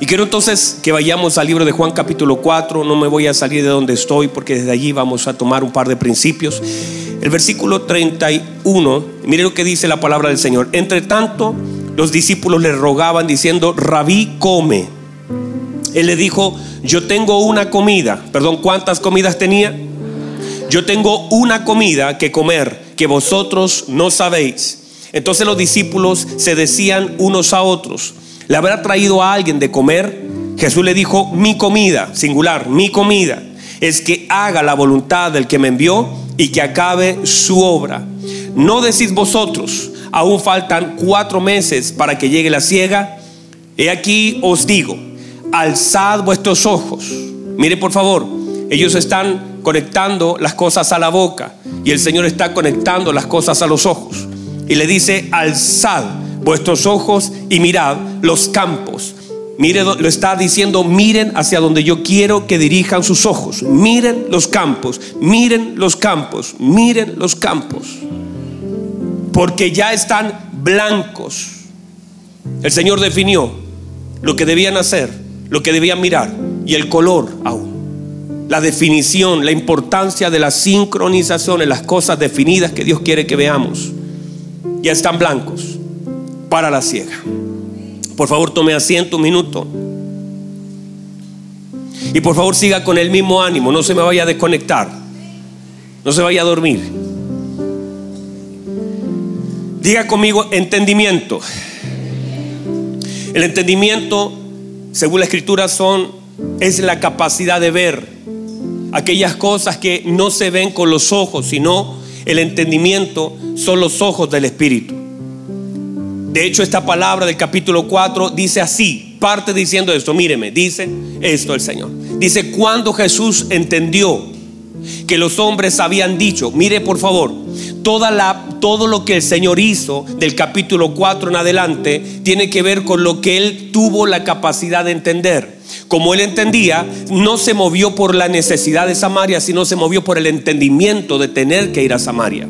Y quiero entonces que vayamos al libro de Juan capítulo 4, no me voy a salir de donde estoy porque desde allí vamos a tomar un par de principios. El versículo 31, mire lo que dice la palabra del Señor. Entre tanto, los discípulos le rogaban diciendo, rabí, come. Él le dijo, yo tengo una comida, perdón, ¿cuántas comidas tenía? Yo tengo una comida que comer que vosotros no sabéis. Entonces los discípulos se decían unos a otros, ¿le habrá traído a alguien de comer? Jesús le dijo, mi comida, singular, mi comida, es que haga la voluntad del que me envió y que acabe su obra. No decís vosotros, aún faltan cuatro meses para que llegue la ciega. He aquí os digo, alzad vuestros ojos. Mire por favor, ellos están conectando las cosas a la boca y el Señor está conectando las cosas a los ojos. Y le dice, alzad vuestros ojos y mirad los campos. Mire, lo está diciendo, miren hacia donde yo quiero que dirijan sus ojos. Miren los campos, miren los campos, miren los campos. Porque ya están blancos. El Señor definió lo que debían hacer, lo que debían mirar y el color aún la definición, la importancia de la sincronización en las cosas definidas que Dios quiere que veamos. Ya están blancos para la ciega. Por favor, tome asiento un minuto. Y por favor siga con el mismo ánimo, no se me vaya a desconectar, no se vaya a dormir. Diga conmigo entendimiento. El entendimiento, según la escritura, son es la capacidad de ver aquellas cosas que no se ven con los ojos, sino el entendimiento son los ojos del Espíritu. De hecho, esta palabra del capítulo 4 dice así, parte diciendo esto, míreme, dice esto el Señor. Dice, cuando Jesús entendió que los hombres habían dicho, mire por favor, toda la, todo lo que el Señor hizo del capítulo 4 en adelante tiene que ver con lo que Él tuvo la capacidad de entender como él entendía, no se movió por la necesidad de Samaria, sino se movió por el entendimiento de tener que ir a Samaria.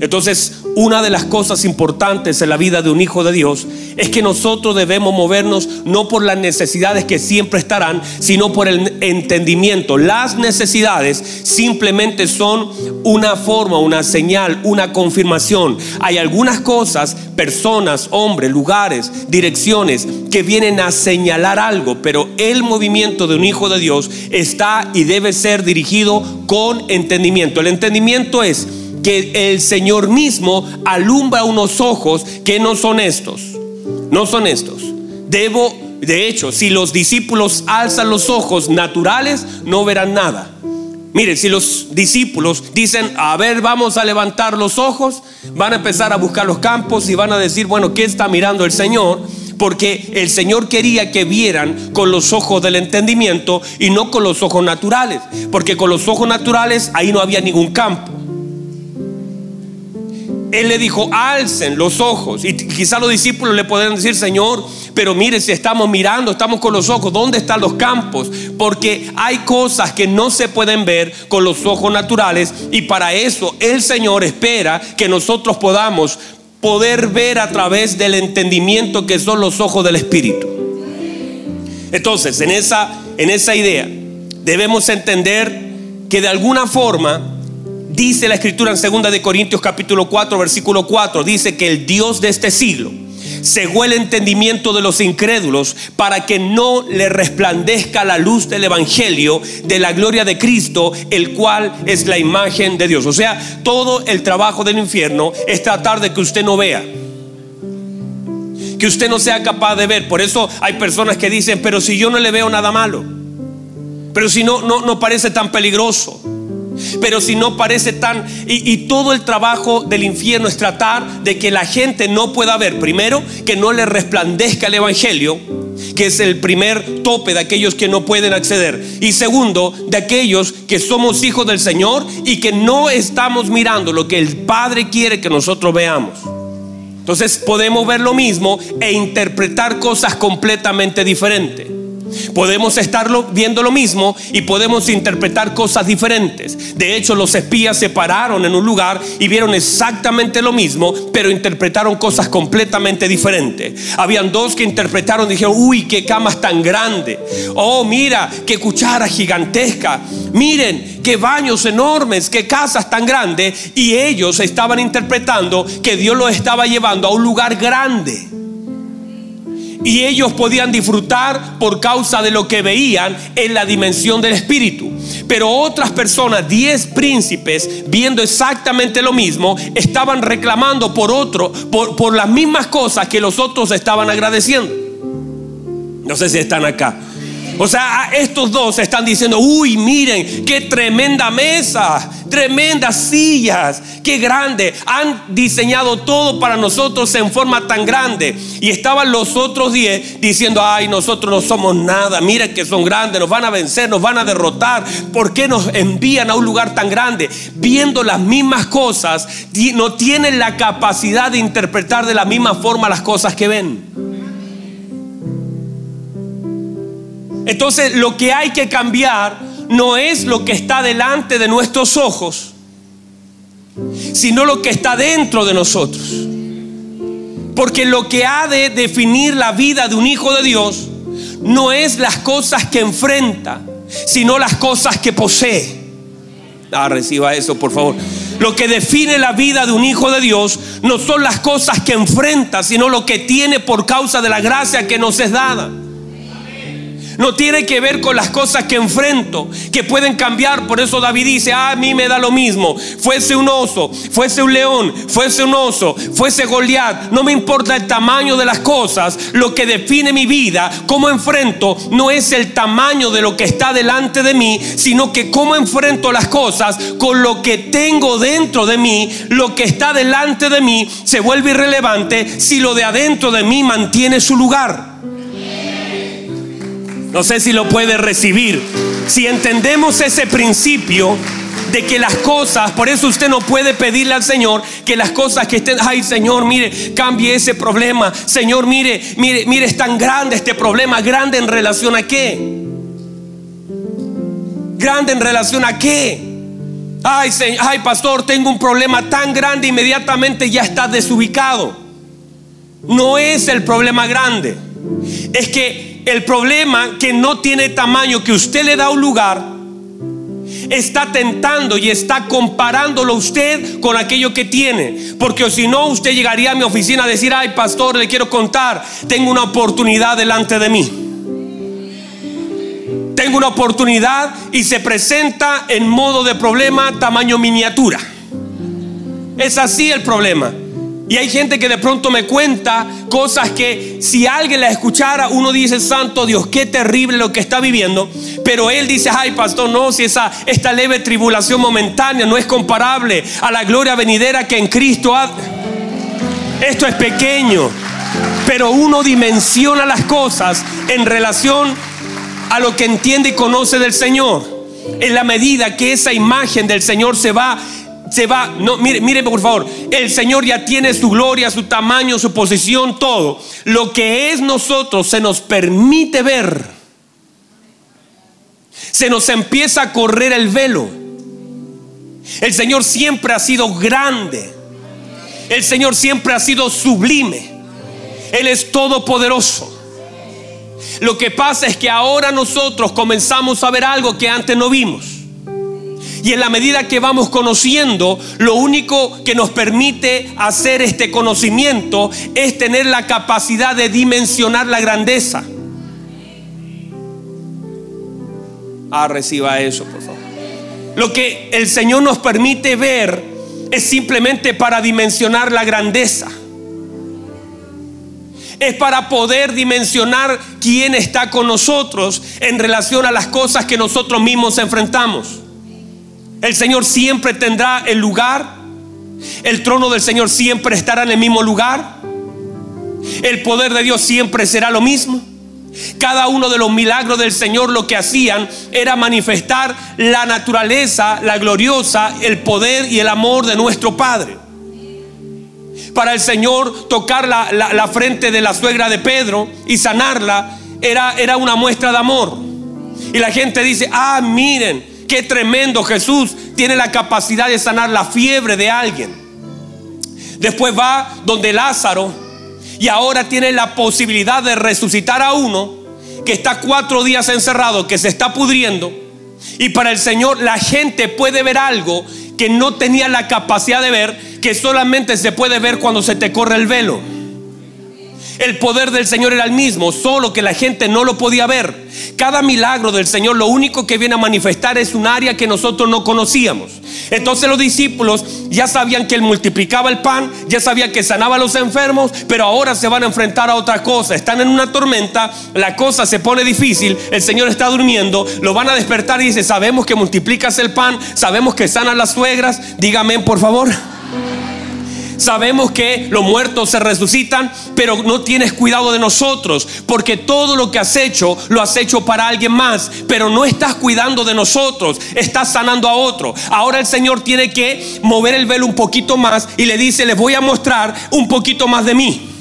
Entonces, una de las cosas importantes en la vida de un hijo de Dios es que nosotros debemos movernos no por las necesidades que siempre estarán, sino por el entendimiento. Las necesidades simplemente son una forma, una señal, una confirmación. Hay algunas cosas, personas, hombres, lugares, direcciones que vienen a señalar algo, pero el movimiento de un hijo de Dios está y debe ser dirigido con entendimiento. El entendimiento es que el Señor mismo alumbra unos ojos que no son estos. No son estos. Debo, de hecho, si los discípulos alzan los ojos naturales, no verán nada. Mire, si los discípulos dicen, a ver, vamos a levantar los ojos, van a empezar a buscar los campos y van a decir, bueno, ¿qué está mirando el Señor? Porque el Señor quería que vieran con los ojos del entendimiento y no con los ojos naturales. Porque con los ojos naturales ahí no había ningún campo. Él le dijo, alcen los ojos. Y quizá los discípulos le podrían decir, Señor, pero mire, si estamos mirando, estamos con los ojos, ¿dónde están los campos? Porque hay cosas que no se pueden ver con los ojos naturales y para eso el Señor espera que nosotros podamos poder ver a través del entendimiento que son los ojos del Espíritu. Entonces, en esa, en esa idea, debemos entender que de alguna forma Dice la escritura en 2 de Corintios capítulo 4 versículo 4, dice que el Dios de este siglo cegó el entendimiento de los incrédulos para que no le resplandezca la luz del evangelio de la gloria de Cristo, el cual es la imagen de Dios. O sea, todo el trabajo del infierno es tratar de que usted no vea que usted no sea capaz de ver. Por eso hay personas que dicen, pero si yo no le veo nada malo, pero si no, no, no parece tan peligroso. Pero si no parece tan... Y, todo el trabajo del infierno es tratar de que la gente no pueda ver, primero, que no le resplandezca el Evangelio, que es el primer tope de aquellos que no pueden acceder. Y segundo, de aquellos que somos hijos del Señor y que no estamos mirando lo que el Padre quiere que nosotros veamos. Entonces podemos ver lo mismo e interpretar cosas completamente diferentes. Podemos estarlo viendo lo mismo y podemos interpretar cosas diferentes. De hecho, los espías se pararon en un lugar y vieron exactamente lo mismo, pero interpretaron cosas completamente diferentes. Habían dos que interpretaron, dijeron, uy, qué camas tan grande. Oh, mira, qué cuchara gigantesca. Miren, qué baños enormes, qué casas tan grandes. Y ellos estaban interpretando que Dios los estaba llevando a un lugar grande y ellos podían disfrutar por causa de lo que veían en la dimensión del espíritu. Pero otras personas, diez príncipes, viendo exactamente lo mismo, estaban reclamando por otro, por, por las mismas cosas que los otros estaban agradeciendo. No sé si están acá. O sea, estos dos están diciendo, uy, miren, qué tremenda mesa, tremendas sillas, qué grande. Han diseñado todo para nosotros en forma tan grande. Y estaban los otros diez diciendo, ay, nosotros no somos nada, miren que son grandes, nos van a vencer, nos van a derrotar. ¿Por qué nos envían a un lugar tan grande? Viendo las mismas cosas, no tienen la capacidad de interpretar de la misma forma las cosas que ven. Entonces lo que hay que cambiar no es lo que está delante de nuestros ojos, sino lo que está dentro de nosotros. Porque lo que ha de definir la vida de un hijo de Dios no es las cosas que enfrenta, sino las cosas que posee. Ah, reciba eso, por favor. Lo que define la vida de un hijo de Dios no son las cosas que enfrenta, sino lo que tiene por causa de la gracia que nos es dada. No tiene que ver con las cosas que enfrento, que pueden cambiar. Por eso David dice, ah, a mí me da lo mismo. Fuese un oso, fuese un león, fuese un oso, fuese Goliat. No me importa el tamaño de las cosas. Lo que define mi vida, cómo enfrento, no es el tamaño de lo que está delante de mí, sino que cómo enfrento las cosas con lo que tengo dentro de mí. Lo que está delante de mí se vuelve irrelevante si lo de adentro de mí mantiene su lugar. No sé si lo puede recibir. Si entendemos ese principio de que las cosas, por eso usted no puede pedirle al Señor que las cosas que estén, ay Señor, mire, cambie ese problema. Señor, mire, mire, mire, es tan grande este problema, grande en relación a qué? Grande en relación a qué? Ay, señor, ay, pastor, tengo un problema tan grande, inmediatamente ya está desubicado. No es el problema grande. Es que el problema que no tiene tamaño, que usted le da un lugar, está tentando y está comparándolo usted con aquello que tiene. Porque si no, usted llegaría a mi oficina a decir, ay pastor, le quiero contar, tengo una oportunidad delante de mí. Tengo una oportunidad y se presenta en modo de problema tamaño miniatura. Es así el problema. Y hay gente que de pronto me cuenta cosas que si alguien la escuchara, uno dice, Santo Dios, qué terrible lo que está viviendo. Pero él dice, ay pastor, no, si esa, esta leve tribulación momentánea no es comparable a la gloria venidera que en Cristo ha... Esto es pequeño, pero uno dimensiona las cosas en relación a lo que entiende y conoce del Señor. En la medida que esa imagen del Señor se va se va, no, mire, mire por favor, el Señor ya tiene su gloria, su tamaño, su posición, todo. Lo que es nosotros se nos permite ver. Se nos empieza a correr el velo. El Señor siempre ha sido grande. El Señor siempre ha sido sublime. Él es todopoderoso. Lo que pasa es que ahora nosotros comenzamos a ver algo que antes no vimos. Y en la medida que vamos conociendo, lo único que nos permite hacer este conocimiento es tener la capacidad de dimensionar la grandeza. Ah, reciba eso, por favor. Lo que el Señor nos permite ver es simplemente para dimensionar la grandeza. Es para poder dimensionar quién está con nosotros en relación a las cosas que nosotros mismos enfrentamos. El Señor siempre tendrá el lugar. El trono del Señor siempre estará en el mismo lugar. El poder de Dios siempre será lo mismo. Cada uno de los milagros del Señor lo que hacían era manifestar la naturaleza, la gloriosa, el poder y el amor de nuestro Padre. Para el Señor tocar la, frente de la suegra de Pedro y sanarla era, era una muestra de amor. Y la gente dice, ah, miren, qué tremendo Jesús tiene la capacidad de sanar la fiebre de alguien. Después va donde Lázaro y ahora tiene la posibilidad de resucitar a uno que está cuatro días encerrado, que se está pudriendo. Y para el Señor la gente puede ver algo que no tenía la capacidad de ver, que solamente se puede ver cuando se te corre el velo. El poder del Señor era el mismo, solo que la gente no lo podía ver. Cada milagro del Señor lo único que viene a manifestar es un área que nosotros no conocíamos. Entonces los discípulos ya sabían que Él multiplicaba el pan, ya sabían que sanaba a los enfermos, pero ahora se van a enfrentar a otra cosa. Están en una tormenta, la cosa se pone difícil, el Señor está durmiendo, lo van a despertar y dice, sabemos que multiplicas el pan, sabemos que sanas las suegras, dígame por favor. Sabemos que los muertos se resucitan, pero no tienes cuidado de nosotros, porque todo lo que has hecho lo has hecho para alguien más, pero no estás cuidando de nosotros, estás sanando a otro. Ahora el Señor tiene que mover el velo un poquito más y le dice, les voy a mostrar un poquito más de mí.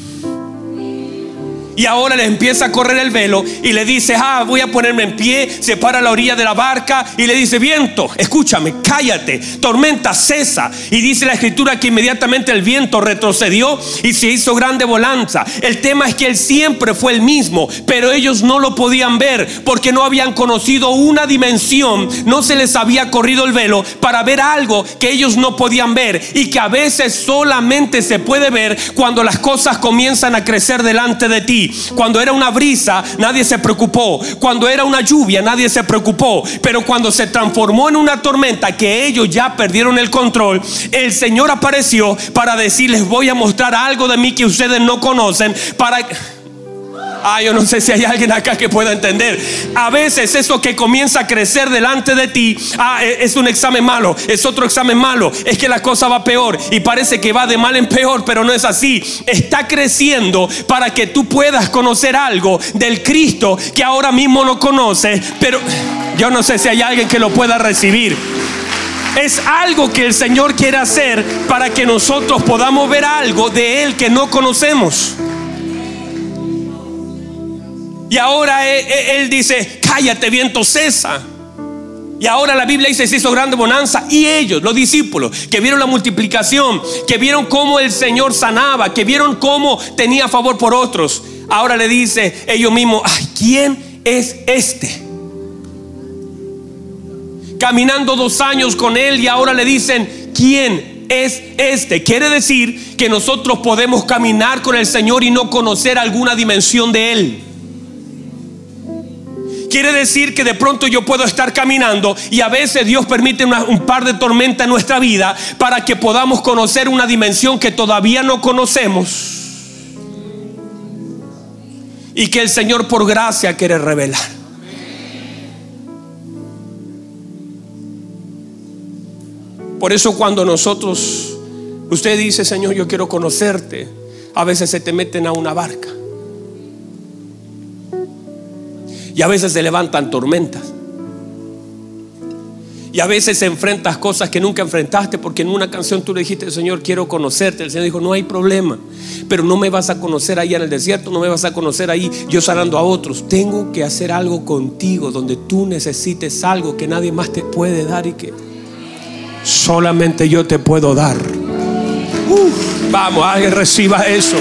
Y ahora le empieza a correr el velo y le dice, ah, voy a ponerme en pie, se para a la orilla de la barca y le dice, viento, escúchame, cállate, tormenta cesa. Y dice la escritura que inmediatamente el viento retrocedió y se hizo grande volanza. El tema es que él siempre fue el mismo, pero ellos no lo podían ver porque no habían conocido una dimensión, no se les había corrido el velo para ver algo que ellos no podían ver y que a veces solamente se puede ver cuando las cosas comienzan a crecer delante de ti. Cuando era una brisa, nadie se preocupó. Cuando era una lluvia, nadie se preocupó. Pero cuando se transformó en una tormenta, que ellos ya perdieron el control, el Señor apareció para decirles, voy a mostrar algo de mí que ustedes no conocen. Para... Ah, yo no sé si hay alguien acá que pueda entender. A veces eso que comienza a crecer delante de ti, ah, e, es un examen malo, es otro examen malo, es que la cosa va peor y parece que va de mal en peor, pero no es así. Está creciendo para que tú puedas conocer algo del Cristo que ahora mismo no conoces, pero yo no sé si hay alguien que lo pueda recibir. Es algo que el Señor quiere hacer para que nosotros podamos ver algo de Él que no conocemos. Y ahora él, dice, cállate viento, cesa. Y ahora la Biblia dice, se hizo grande bonanza. Y ellos, los discípulos, que vieron la multiplicación, que vieron cómo el Señor sanaba, que vieron cómo tenía favor por otros. Ahora le dice ellos mismos, ay, ¿quién es este? Caminando dos años con él y ahora le dicen, ¿quién es este? Quiere decir que nosotros podemos caminar con el Señor y no conocer alguna dimensión de él. Quiere decir que de pronto yo puedo estar caminando y a veces Dios permite un par de tormentas en nuestra vida para que podamos conocer una dimensión que todavía no conocemos y que el Señor por gracia quiere revelar. Por eso cuando nosotros, usted dice, Señor, yo quiero conocerte, a veces se te meten a una barca. Y a veces se levantan tormentas. Y a veces enfrentas cosas que nunca enfrentaste porque en una canción tú le dijiste, Señor, quiero conocerte. El Señor dijo, no hay problema, pero no me vas a conocer ahí en el desierto, no me vas a conocer ahí yo sanando a otros. Tengo que hacer algo contigo donde tú necesites algo que nadie más te puede dar y que solamente yo te puedo dar. vamos, alguien reciba eso.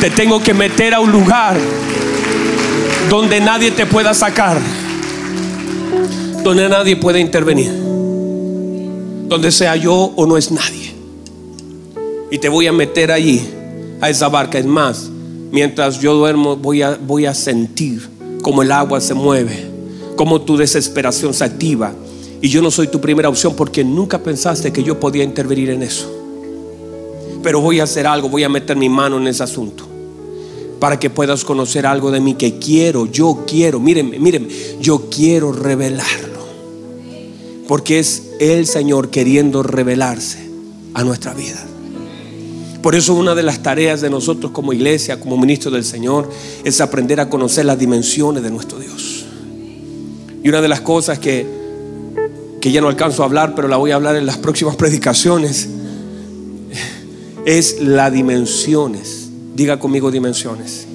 Te tengo que meter a un lugar donde nadie te pueda sacar, donde nadie pueda intervenir, donde sea yo o no es nadie. Y te voy a meter allí, a esa barca. Es más, mientras yo duermo voy a, voy a sentir como el agua se mueve, como tu desesperación se activa. Y yo no soy tu primera opción porque nunca pensaste que yo podía intervenir en eso. Pero voy a hacer algo, voy a meter mi mano en ese asunto para que puedas conocer algo de mí que quiero, yo quiero, mírenme, mírenme, yo quiero revelarlo. Porque es el Señor queriendo revelarse a nuestra vida. Por eso una de las tareas de nosotros como iglesia, como ministro del Señor, es aprender a conocer las dimensiones de nuestro Dios. Y una de las cosas que, que ya no alcanzo a hablar, pero la voy a hablar en las próximas predicaciones, es las dimensiones Diga conmigo dimensiones.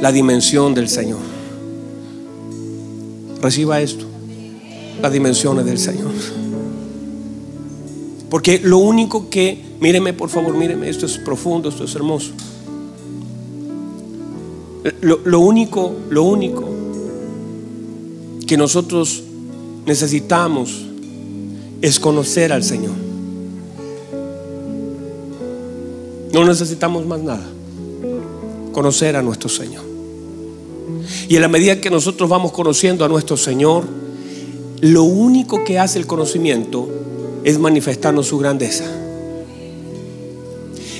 la dimensión del Señor. Reciba esto, las dimensiones del Señor. Porque lo único que, míreme por favor, míreme, esto es profundo, esto es hermoso. Lo, lo único, lo único que nosotros necesitamos es conocer al Señor. No necesitamos más nada. Conocer a nuestro Señor. Y en la medida que nosotros vamos conociendo a nuestro Señor, lo único que hace el conocimiento es manifestarnos su grandeza.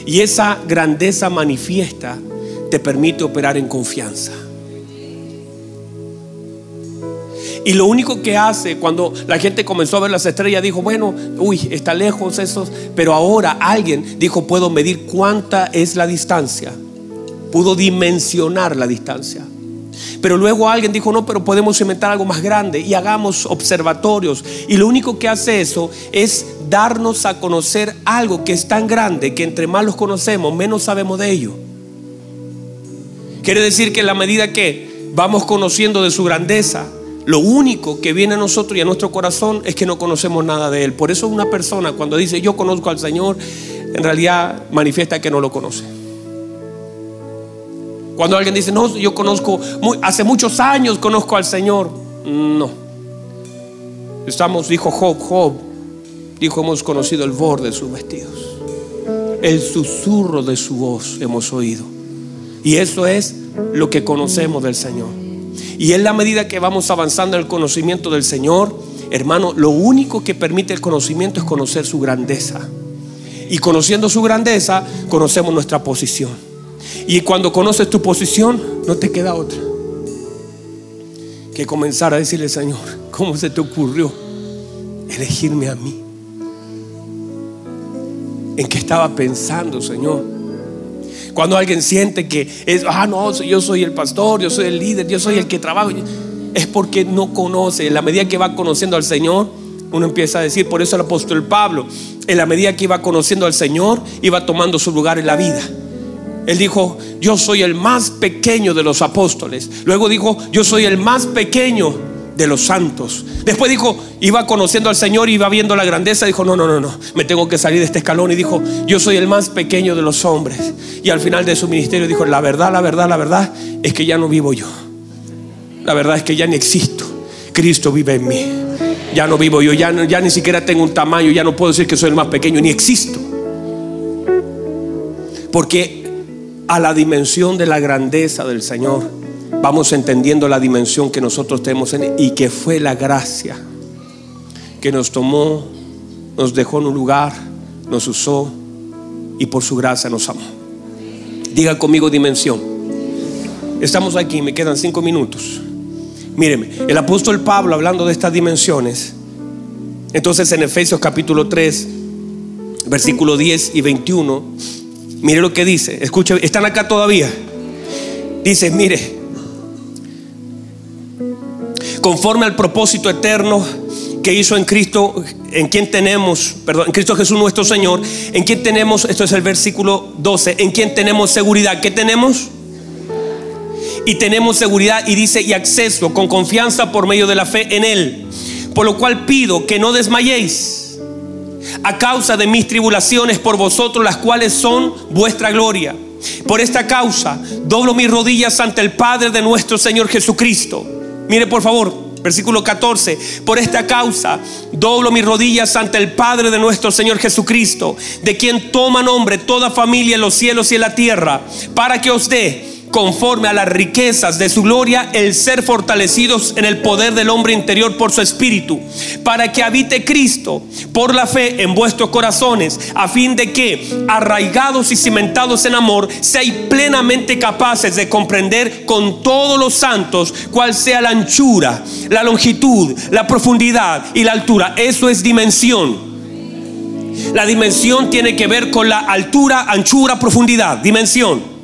Y esa grandeza manifiesta te permite operar en confianza. Y lo único que hace cuando la gente comenzó a ver las estrellas, dijo, bueno, uy, está lejos esos, pero ahora alguien dijo, puedo medir cuánta es la distancia. Pudo dimensionar la distancia. Pero luego alguien dijo, no, pero podemos inventar algo más grande y hagamos observatorios. Y lo único que hace eso es darnos a conocer algo que es tan grande que entre más los conocemos, menos sabemos de ello. Quiere decir que en la medida que vamos conociendo de su grandeza, lo único que viene a nosotros y a nuestro corazón es que no conocemos nada de Él. Por eso una persona cuando dice yo conozco al Señor, en realidad manifiesta que no lo conoce. Cuando alguien dice, no, yo conozco, hace muchos años conozco al Señor. No. Estamos, dijo Job, Job, dijo, hemos conocido el borde de sus vestidos. El susurro de su voz hemos oído. Y eso es lo que conocemos del Señor. Y en la medida que vamos avanzando en el conocimiento del Señor, hermano, lo único que permite el conocimiento es conocer su grandeza. Y conociendo su grandeza, conocemos nuestra posición. Y cuando conoces tu posición, no te queda otra que comenzar a decirle, Señor, ¿cómo se te ocurrió elegirme a mí? ¿En qué estaba pensando, Señor? Cuando alguien siente que es, ah, no, yo soy el pastor, yo soy el líder, yo soy el que trabaja, es porque no conoce. En la medida que va conociendo al Señor, uno empieza a decir, por eso el apóstol Pablo, en la medida que iba conociendo al Señor, iba tomando su lugar en la vida. Él dijo, yo soy el más pequeño de los apóstoles. Luego dijo, yo soy el más pequeño de los santos. Después dijo, iba conociendo al Señor, iba viendo la grandeza, dijo, no, no, no, no, me tengo que salir de este escalón y dijo, yo soy el más pequeño de los hombres. Y al final de su ministerio dijo, la verdad, la verdad, la verdad es que ya no vivo yo. La verdad es que ya ni existo. Cristo vive en mí. Ya no vivo yo, ya, ya ni siquiera tengo un tamaño, ya no puedo decir que soy el más pequeño, ni existo. Porque a la dimensión de la grandeza del Señor, vamos entendiendo la dimensión que nosotros tenemos en y que fue la gracia que nos tomó, nos dejó en un lugar, nos usó y por su gracia nos amó. Diga conmigo dimensión. Estamos aquí, me quedan cinco minutos. Míreme, el apóstol Pablo hablando de estas dimensiones, entonces en Efesios capítulo 3, versículo 10 y 21, mire lo que dice, escuche, están acá todavía. Dice, mire, conforme al propósito eterno que hizo en Cristo, en quien tenemos, perdón, en Cristo Jesús nuestro Señor, en quien tenemos, esto es el versículo 12, en quien tenemos seguridad. ¿Qué tenemos? Y tenemos seguridad y dice, y acceso con confianza por medio de la fe en Él. Por lo cual pido que no desmayéis a causa de mis tribulaciones por vosotros, las cuales son vuestra gloria. Por esta causa doblo mis rodillas ante el Padre de nuestro Señor Jesucristo Mire por favor, versículo 14. Por esta causa doblo mis rodillas ante el Padre de nuestro Señor Jesucristo, de quien toma nombre toda familia en los cielos y en la tierra, para que os dé conforme a las riquezas de su gloria, el ser fortalecidos en el poder del hombre interior por su espíritu, para que habite Cristo por la fe en vuestros corazones, a fin de que, arraigados y cimentados en amor, seáis plenamente capaces de comprender con todos los santos cuál sea la anchura, la longitud, la profundidad y la altura. Eso es dimensión. La dimensión tiene que ver con la altura, anchura, profundidad. Dimensión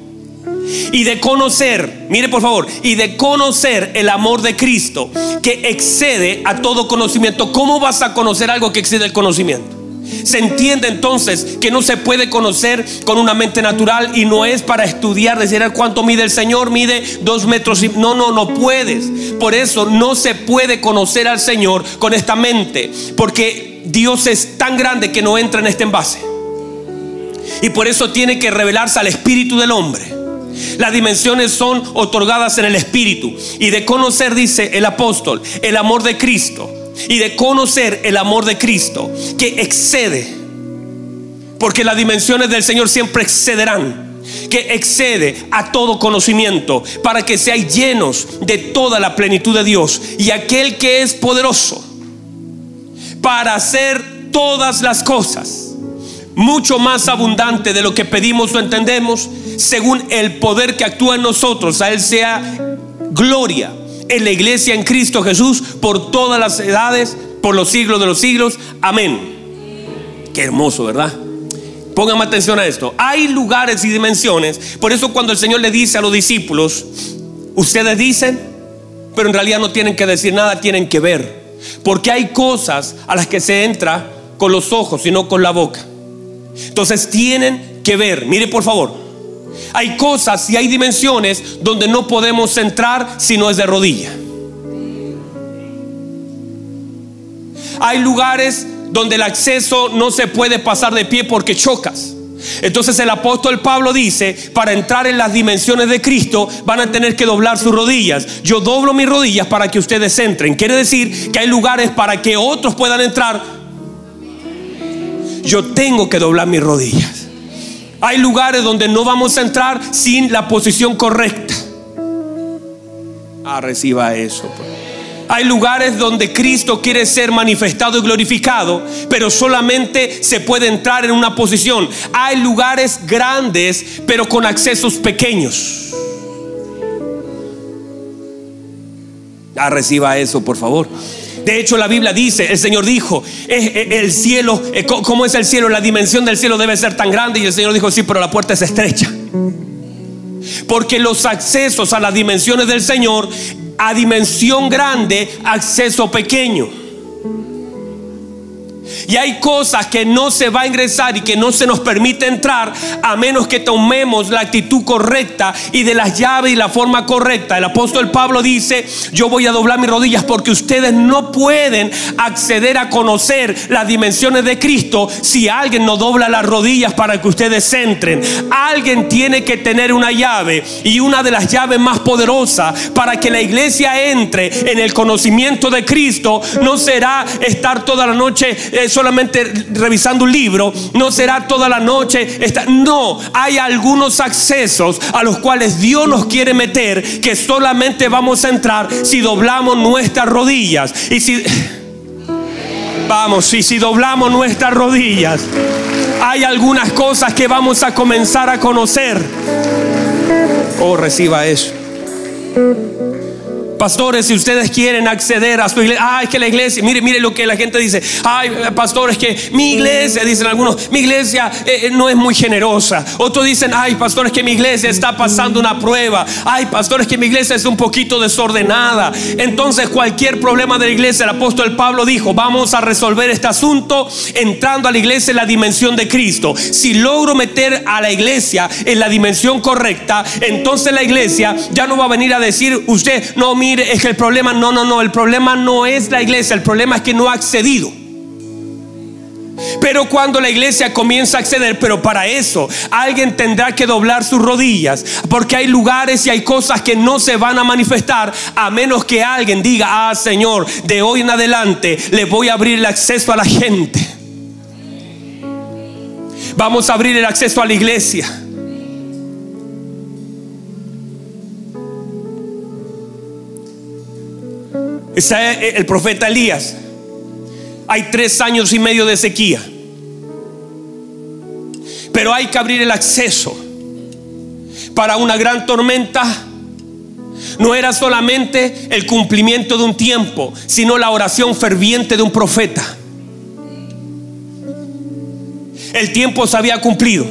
y de conocer, mire por favor, y de conocer el amor de Cristo que excede a todo conocimiento. ¿Cómo vas a conocer algo que excede el conocimiento? Se entiende entonces que no se puede conocer con una mente natural y no es para estudiar, decir cuánto mide el Señor, mide dos metros. Y... No, no, no puedes. Por eso no se puede conocer al Señor con esta mente, porque Dios es tan grande que no entra en este envase. Y por eso tiene que revelarse al espíritu del hombre. Las dimensiones son otorgadas en el espíritu. Y de conocer, dice el apóstol, el amor de Cristo. Y de conocer el amor de Cristo que excede, porque las dimensiones del Señor siempre excederán, que excede a todo conocimiento, para que seáis llenos de toda la plenitud de Dios y aquel que es poderoso para hacer todas las cosas mucho más abundante de lo que pedimos o entendemos, según el poder que actúa en nosotros, a Él sea gloria en la iglesia en Cristo Jesús por todas las edades, por los siglos de los siglos. Amén. Qué hermoso, ¿verdad? Pónganme atención a esto. Hay lugares y dimensiones. Por eso cuando el Señor le dice a los discípulos, ustedes dicen, pero en realidad no tienen que decir nada, tienen que ver. Porque hay cosas a las que se entra con los ojos y no con la boca. Entonces tienen que ver. Mire por favor, hay cosas y hay dimensiones donde no podemos entrar si no es de rodilla. Hay lugares donde el acceso no se puede pasar de pie porque chocas. Entonces el apóstol Pablo dice, para entrar en las dimensiones de Cristo van a tener que doblar sus rodillas. Yo doblo mis rodillas para que ustedes entren. Quiere decir que hay lugares para que otros puedan entrar. Yo tengo que doblar mis rodillas. Hay lugares donde no vamos a entrar sin la posición correcta. Ah, reciba eso. Pues. Hay lugares donde Cristo quiere ser manifestado y glorificado, pero solamente se puede entrar en una posición. Hay lugares grandes, pero con accesos pequeños. Ah, reciba eso, por favor. De hecho, la Biblia dice, el Señor dijo, el cielo, eh, ¿cómo es el cielo? La dimensión del cielo debe ser tan grande. Y el Señor dijo, sí, pero la puerta es estrecha. Porque los accesos a las dimensiones del Señor, a dimensión grande, acceso pequeño. Y hay cosas que no se va a ingresar y que no se nos permite entrar a menos que tomemos la actitud correcta y de las llaves y la forma correcta. El apóstol Pablo dice, yo voy a doblar mis rodillas porque ustedes no pueden acceder a conocer las dimensiones de Cristo si alguien no dobla las rodillas para que ustedes entren. Alguien tiene que tener una llave y una de las llaves más poderosas para que la iglesia entre en el conocimiento de Cristo no será estar toda la noche solamente revisando un libro, no será toda la noche. no, hay algunos accesos a los cuales Dios nos quiere meter que solamente vamos a entrar si doblamos nuestras rodillas. Y si... Vamos, y si doblamos nuestras rodillas, hay algunas cosas que vamos a comenzar a conocer. Oh, reciba eso. Pastores, si ustedes quieren acceder a su iglesia, ay, que la iglesia, mire, mire lo que la gente dice, ay, pastores, que mi iglesia, dicen algunos, mi iglesia eh, eh, no es muy generosa. Otros dicen, ay, pastores, que mi iglesia está pasando una prueba. Ay, pastores, que mi iglesia es un poquito desordenada. Entonces, cualquier problema de la iglesia, el apóstol Pablo dijo, vamos a resolver este asunto entrando a la iglesia en la dimensión de Cristo. Si logro meter a la iglesia en la dimensión correcta, entonces la iglesia ya no va a venir a decir, usted, no, mi es que el problema, no, no, no, el problema no es la iglesia, el problema es que no ha accedido. Pero cuando la iglesia comienza a acceder, pero para eso alguien tendrá que doblar sus rodillas, porque hay lugares y hay cosas que no se van a manifestar a menos que alguien diga, ah Señor, de hoy en adelante le voy a abrir el acceso a la gente. Vamos a abrir el acceso a la iglesia. Está el profeta Elías. Hay tres años y medio de sequía. Pero hay que abrir el acceso para una gran tormenta. No era solamente el cumplimiento de un tiempo, sino la oración ferviente de un profeta. El tiempo se había cumplido.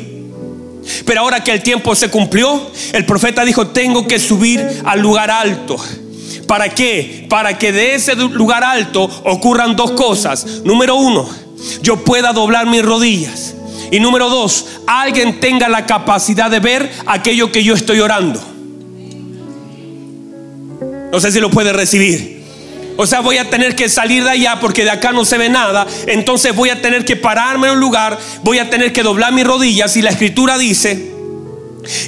Pero ahora que el tiempo se cumplió, el profeta dijo, tengo que subir al lugar alto ¿Para qué? Para que de ese lugar alto ocurran dos cosas. Número uno, yo pueda doblar mis rodillas. Y número dos, alguien tenga la capacidad de ver aquello que yo estoy orando. No sé si lo puede recibir. O sea, voy a tener que salir de allá porque de acá no se ve nada. Entonces voy a tener que pararme en un lugar, voy a tener que doblar mis rodillas. Y la escritura dice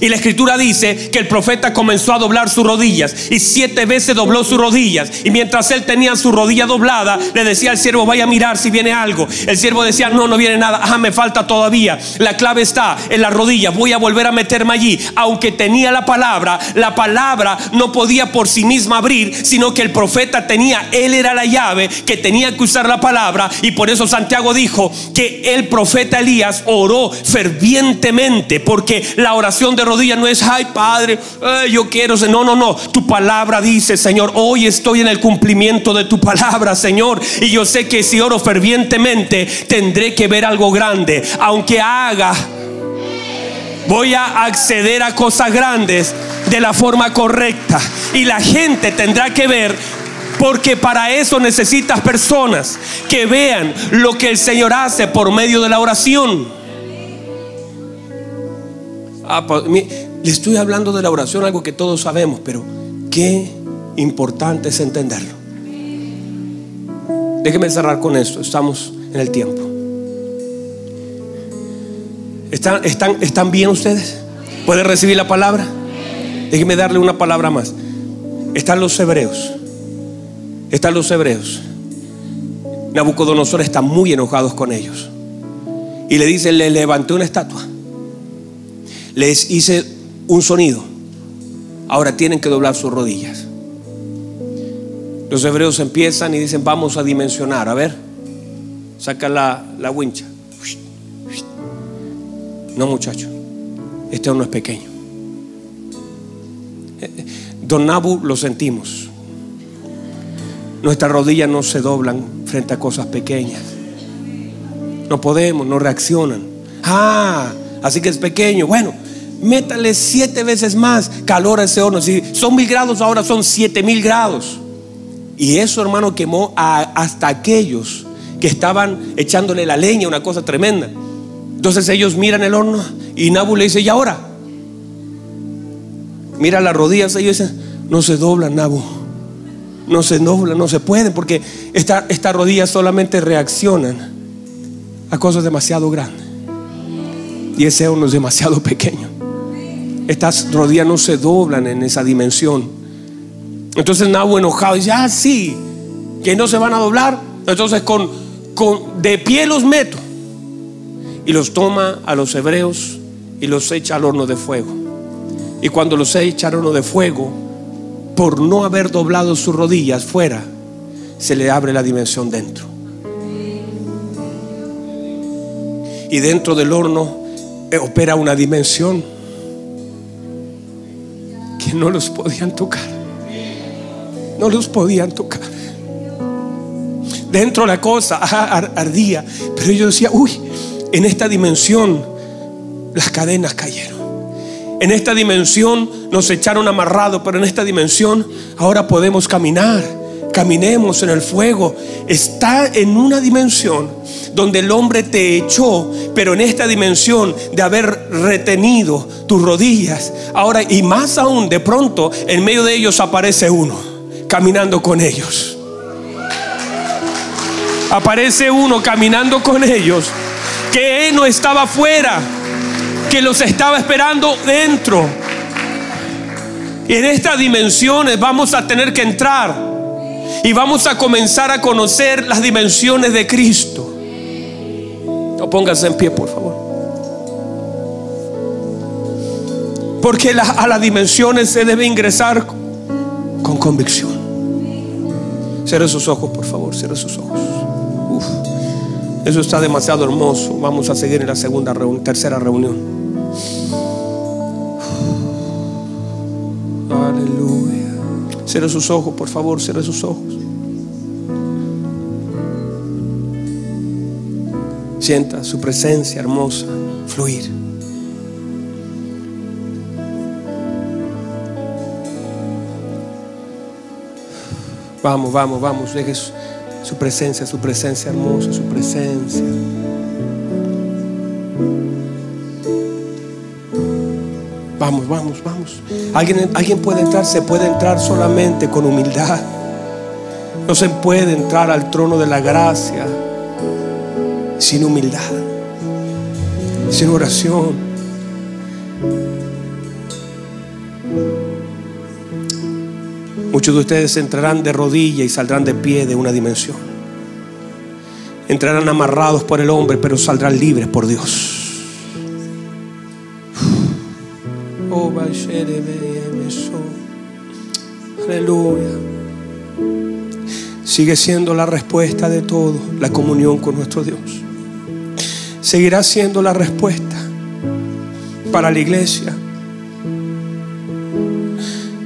y la escritura dice que el profeta comenzó a doblar sus rodillas y siete veces dobló sus rodillas. Y mientras él tenía su rodilla doblada, le decía al siervo, vaya a mirar si viene algo. El siervo decía, no, no viene nada. Ah, me falta todavía. La clave está en la rodilla. Voy a volver a meterme allí. Aunque tenía la palabra, la palabra no podía por sí misma abrir, sino que el profeta tenía, él era la llave que tenía que usar la palabra. Y por eso Santiago dijo que el profeta Elías oró fervientemente porque la oración de rodillas no es, ay Padre, yo quiero. No, no, no. Tu palabra dice, Señor, hoy estoy en el cumplimiento de tu palabra, Señor. Y yo sé que si oro fervientemente, tendré que ver algo grande. Aunque haga, voy a acceder a cosas grandes de la forma correcta. Y la gente tendrá que ver porque para eso necesitas personas que vean lo que el Señor hace por medio de la oración. Ah, pues, le estoy hablando de la oración, algo que todos sabemos, pero qué importante es entenderlo. Déjeme cerrar con esto, estamos en el tiempo. ¿Están, están, ¿Están bien ustedes? ¿Pueden recibir la palabra? Déjeme darle una palabra más. Están los hebreos. Están los hebreos. Nabucodonosor está muy enojados con ellos. Y le dice, le levanté una estatua les hice un sonido. Ahora tienen que doblar sus rodillas. Los hebreos empiezan y dicen, vamos a dimensionar. A ver, saca la, la wincha. No, muchacho, este no es pequeño. Don Nabu lo sentimos. Nuestras rodillas no se doblan frente a cosas pequeñas. No podemos, no reaccionan. Ah, así que es pequeño. Bueno, métale siete veces más calor a ese horno. Si son mil grados, ahora son siete mil grados. Y eso, hermano, quemó hasta aquellos que estaban echándole la leña, una cosa tremenda. Entonces ellos miran el horno y Nabu le dice, ¿y ahora? Mira las rodillas, ellos dicen, no se doblan, Nabu. No se doblan, no se pueden, porque estas rodillas solamente reaccionan a cosas demasiado grandes. Y ese horno es demasiado pequeño. Estas rodillas no se doblan en esa dimensión. Entonces Nabu enojado dice, ah, sí, que no se van a doblar. Entonces con, con de pie los meto. Y los toma a los hebreos y los echa al horno de fuego. Y cuando los echa al horno de fuego, por no haber doblado sus rodillas fuera, se le abre la dimensión dentro. Y dentro del horno opera una dimensión no los podían tocar. No los podían tocar. Dentro la cosa ardía, pero yo decía, uy, en esta dimensión las cadenas cayeron. En esta dimensión nos echaron amarrado, pero en esta dimensión ahora podemos caminar. Caminemos en el fuego. Está en una dimensión donde el hombre te echó, pero en esta dimensión de haber retenido tus rodillas. Ahora, y más aún, de pronto, en medio de ellos aparece uno, caminando con ellos. Aparece uno caminando con ellos, que él no estaba afuera, que los estaba esperando dentro. En estas dimensiones vamos a tener que entrar y vamos a comenzar a conocer las dimensiones de Cristo. Póngase en pie, por favor. Porque a las dimensiones se debe ingresar con convicción. Cierre sus ojos, por favor, cierre sus ojos. eso está demasiado hermoso. Vamos a seguir en la segunda reunión, tercera reunión. Aleluya. Cierre sus ojos, por favor, cierre sus ojos. Sienta su presencia hermosa fluir. Vamos, vamos, vamos. Deje Su presencia, su presencia hermosa, su presencia. Vamos, vamos, vamos. ¿Alguien, alguien puede entrar, se puede entrar solamente con humildad. No se puede entrar al trono de la gracia sin humildad, sin oración. Muchos de ustedes entrarán de rodilla y saldrán de pie de una dimensión. Entrarán amarrados por el hombre, pero saldrán libres por Dios. Aleluya. Sigue siendo la respuesta de todo, la comunión con nuestro Dios. Seguirá siendo la respuesta para la iglesia.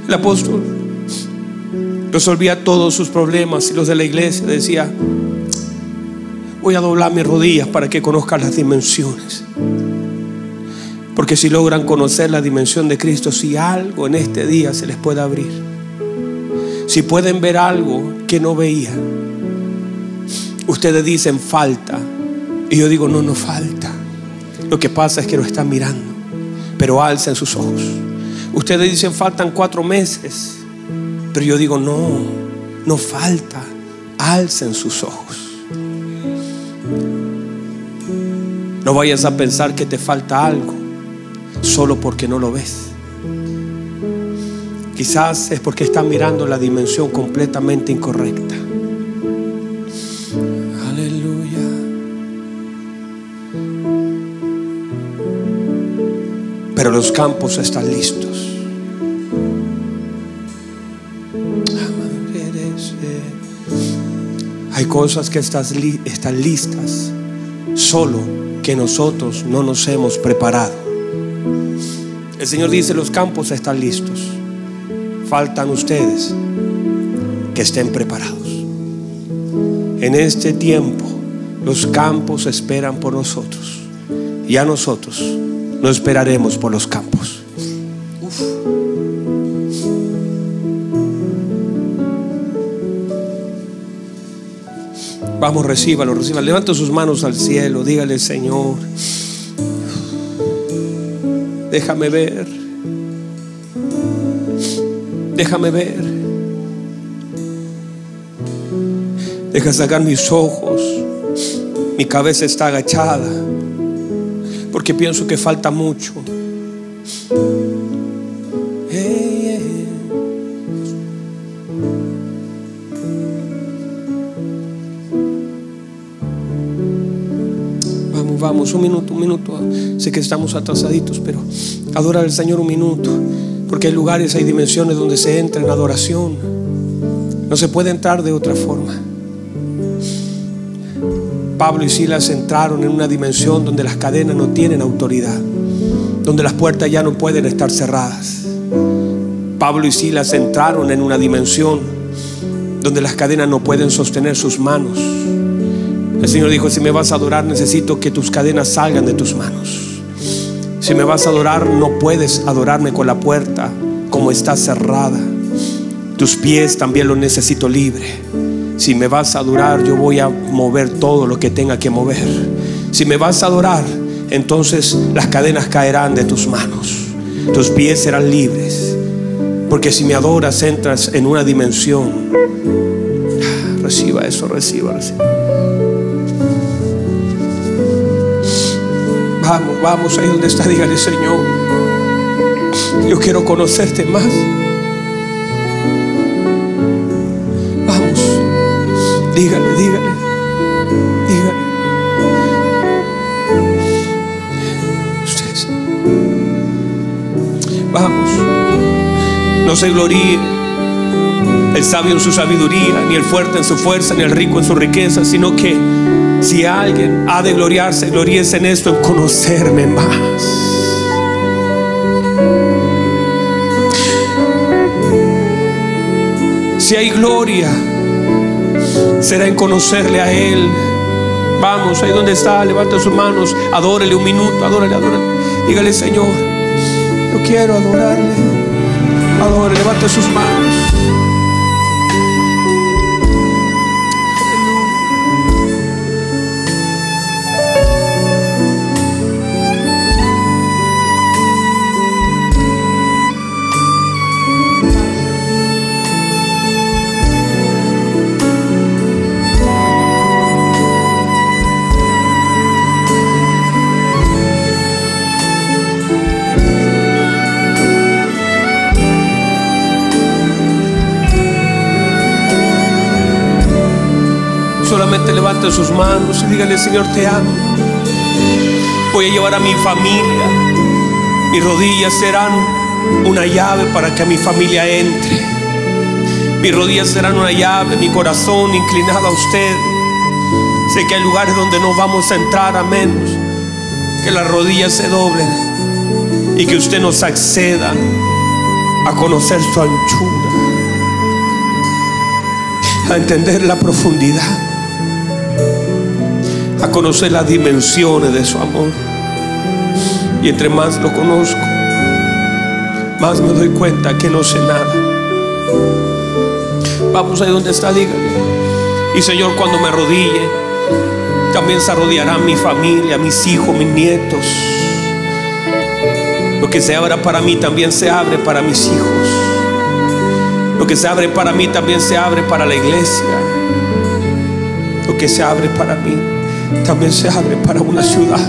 El apóstol resolvía todos sus problemas y los de la iglesia decía, voy a doblar mis rodillas para que conozcan las dimensiones. Porque si logran conocer la dimensión de Cristo, si algo en este día se les puede abrir, si pueden ver algo que no veían, ustedes dicen falta. Y yo digo, no, no falta. Lo que pasa es que lo están mirando, pero alzan sus ojos. Ustedes dicen faltan cuatro meses, pero yo digo, no, no falta. Alcen sus ojos. No vayas a pensar que te falta algo solo porque no lo ves. Quizás es porque estás mirando la dimensión completamente incorrecta. Aleluya. Pero los campos están listos. Hay cosas que están listas, solo que nosotros no nos hemos preparado. El Señor dice, los campos están listos. Faltan ustedes que estén preparados. En este tiempo los campos esperan por nosotros. Y a nosotros no esperaremos por los campos. Vamos, recíbalo, recíbalo. Levanta sus manos al cielo. Dígale, Señor. Déjame ver. Déjame ver. Deja sacar mis ojos. Mi cabeza está agachada. Porque pienso que falta mucho. vamos, un minuto, un minuto. Sé que estamos atrasaditos, pero adorar al Señor un minuto. Porque hay lugares, hay dimensiones donde se entra en adoración. No se puede entrar de otra forma. Pablo y Silas entraron en una dimensión donde las cadenas no tienen autoridad, donde las puertas ya no pueden estar cerradas. Pablo y Silas entraron en una dimensión donde las cadenas no pueden sostener sus manos el Señor dijo, si me vas a adorar necesito que tus cadenas salgan de tus manos. Si me vas a adorar no puedes adorarme con la puerta como está cerrada. Tus pies también los necesito libre. Si me vas a adorar yo voy a mover todo lo que tenga que mover. Si me vas a adorar entonces las cadenas caerán de tus manos. Tus pies serán libres. Porque si me adoras entras en una dimensión. Reciba eso, reciba, reciba. Vamos, vamos ahí donde está, dígale Señor, yo quiero conocerte más. Vamos, dígale, dígale, dígale. Ustedes, vamos, no se gloríe el sabio en su sabiduría, ni el fuerte en su fuerza, ni el rico en su riqueza, sino que si alguien ha de gloriarse, gloríese en esto, en conocerme más. Si hay gloria, será en conocerle a Él. Vamos, ahí donde está, levanta sus manos, adórele un minuto, adórele, adórele. Dígale, Señor, yo quiero adorarle. Adore, levanta sus manos. Solamente levante sus manos y dígale, Señor, te amo. Voy a llevar a mi familia. Mis rodillas serán una llave para que mi familia entre. Mis rodillas serán una llave, mi corazón inclinado a usted. Sé que hay lugares donde no vamos a entrar a menos que las rodillas se doblen y que usted nos acceda a conocer su anchura, a entender la profundidad, a conocer las dimensiones de su amor. Y entre más lo conozco, más me doy cuenta que no sé nada. Vamos ahí donde está, dígale. Y Señor, cuando me arrodille, también se arrodillará mi familia, mis hijos, mis nietos. Lo que se abra para mí también se abre para mis hijos. Lo que se abre para mí también se abre para la iglesia. Lo que se abre para mí también se abre para una ciudad.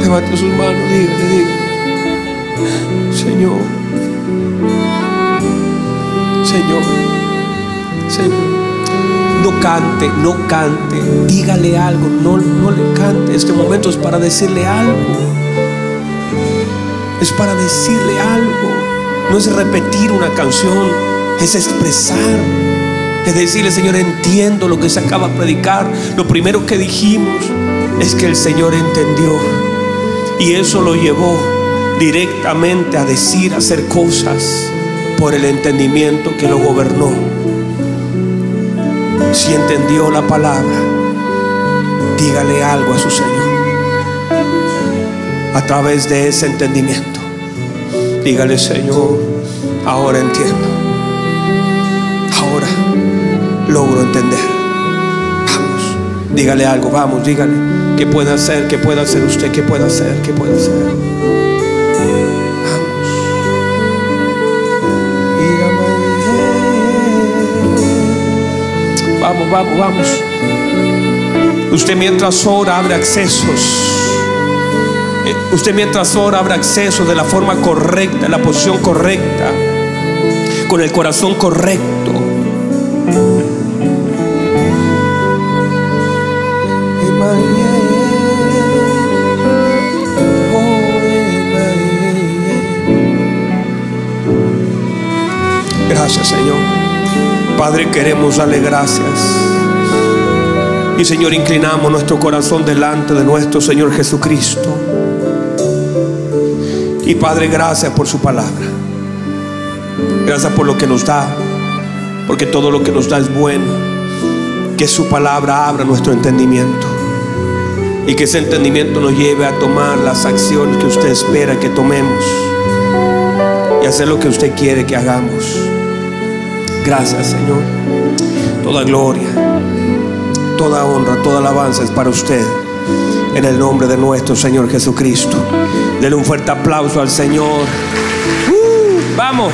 Levante sus manos, dígale, dígale. Señor, Señor, Señor. No cante, no cante, dígale algo, no, no le cante. Este momento es para decirle algo. Es para decirle algo. No es repetir una canción, es expresar. Es decirle, Señor, entiendo lo que se acaba de predicar. Lo primero que dijimos es que el Señor entendió. Y eso lo llevó directamente a decir, a hacer cosas por el entendimiento que lo gobernó. Si entendió la palabra, dígale algo a su Señor. A través de ese entendimiento, dígale, Señor, ahora entiendo. Ahora logro entender. Vamos, dígale algo, vamos, dígale. ¿Qué puede hacer? ¿Qué puede hacer usted? ¿Qué puede hacer? ¿Qué puede hacer? Vamos, vamos, vamos. Usted mientras ora abre accesos. Eh, Usted mientras ora abre accesos de la forma correcta, la posición correcta, con el corazón correcto. Gracias, Señor. Padre, queremos darle gracias. Y Señor, inclinamos nuestro corazón delante de nuestro Señor Jesucristo. Y Padre, gracias por su palabra. Gracias por lo que nos da. Porque todo lo que nos da es bueno. Que su palabra abra nuestro entendimiento. Y que ese entendimiento nos lleve a tomar las acciones que usted espera que tomemos. Y hacer lo que usted quiere que hagamos. Gracias, Señor. Toda gloria, toda honra, toda alabanza es para usted. En el nombre de nuestro Señor Jesucristo. Denle un fuerte aplauso al Señor. Uh, vamos.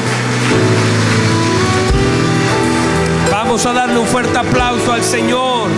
Vamos a darle un fuerte aplauso al Señor.